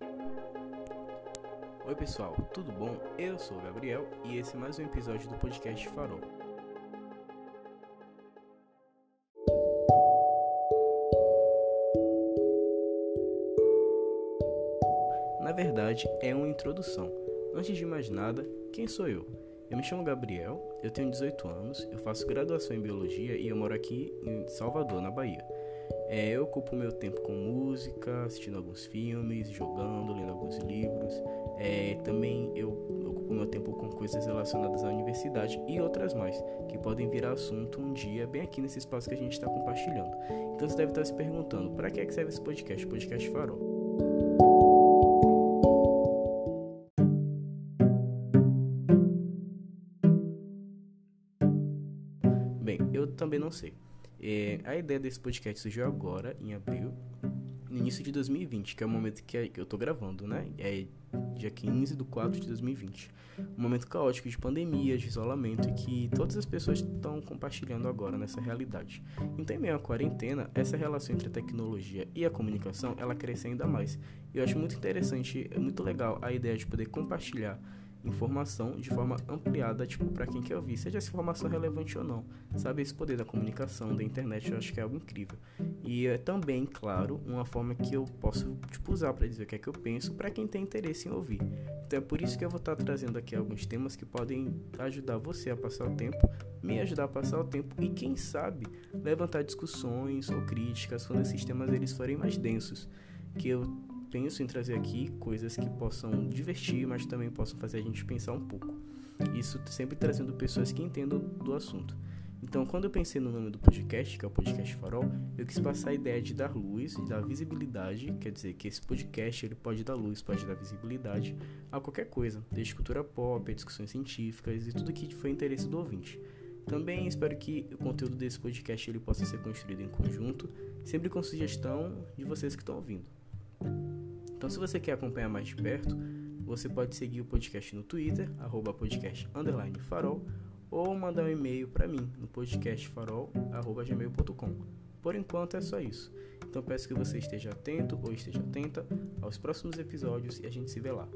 Oi pessoal, tudo bom? Eu sou o Gabriel e esse é mais um episódio do podcast Farol. Na verdade, é uma introdução. Antes de mais nada, quem sou eu? Eu me chamo Gabriel, eu tenho 18 anos, eu faço graduação em biologia e eu moro aqui em Salvador, na Bahia. É, eu ocupo meu tempo com música, assistindo alguns filmes, jogando, lendo alguns livros. É, também eu ocupo meu tempo com coisas relacionadas à universidade e outras mais, que podem virar assunto um dia bem aqui nesse espaço que a gente está compartilhando. Então você deve estar se perguntando, para que, é que serve esse podcast? Podcast Farol. Bem, eu também não sei. É, a ideia desse podcast surgiu agora, em abril, no início de 2020, que é o momento que eu tô gravando, né? É dia 15 de 4 de 2020. Um momento caótico de pandemia, de isolamento e que todas as pessoas estão compartilhando agora nessa realidade. Então, em meio à quarentena, essa relação entre a tecnologia e a comunicação, ela cresce ainda mais. Eu acho muito interessante, muito legal a ideia de poder compartilhar informação de forma ampliada, tipo, para quem quer ouvir, seja essa informação relevante ou não. Sabe, esse poder da comunicação, da internet, eu acho que é algo incrível. E é também, claro, uma forma que eu posso, tipo, usar para dizer o que é que eu penso para quem tem interesse em ouvir. Então é por isso que eu vou estar tá trazendo aqui alguns temas que podem ajudar você a passar o tempo, me ajudar a passar o tempo e, quem sabe, levantar discussões ou críticas quando esses temas eles forem mais densos. Que eu penso em trazer aqui coisas que possam divertir, mas também possam fazer a gente pensar um pouco. Isso sempre trazendo pessoas que entendam do assunto. Então, quando eu pensei no nome do podcast, que é o Podcast Farol, eu quis passar a ideia de dar luz, de dar visibilidade, quer dizer que esse podcast ele pode dar luz, pode dar visibilidade a qualquer coisa, desde cultura pop, discussões científicas e tudo que foi interesse do ouvinte. Também espero que o conteúdo desse podcast ele possa ser construído em conjunto, sempre com sugestão de vocês que estão ouvindo. Então, se você quer acompanhar mais de perto, você pode seguir o podcast no Twitter, arroba podcast farol, ou mandar um e-mail para mim no podcastfarol.gmail.com. Por enquanto é só isso. Então peço que você esteja atento ou esteja atenta aos próximos episódios e a gente se vê lá.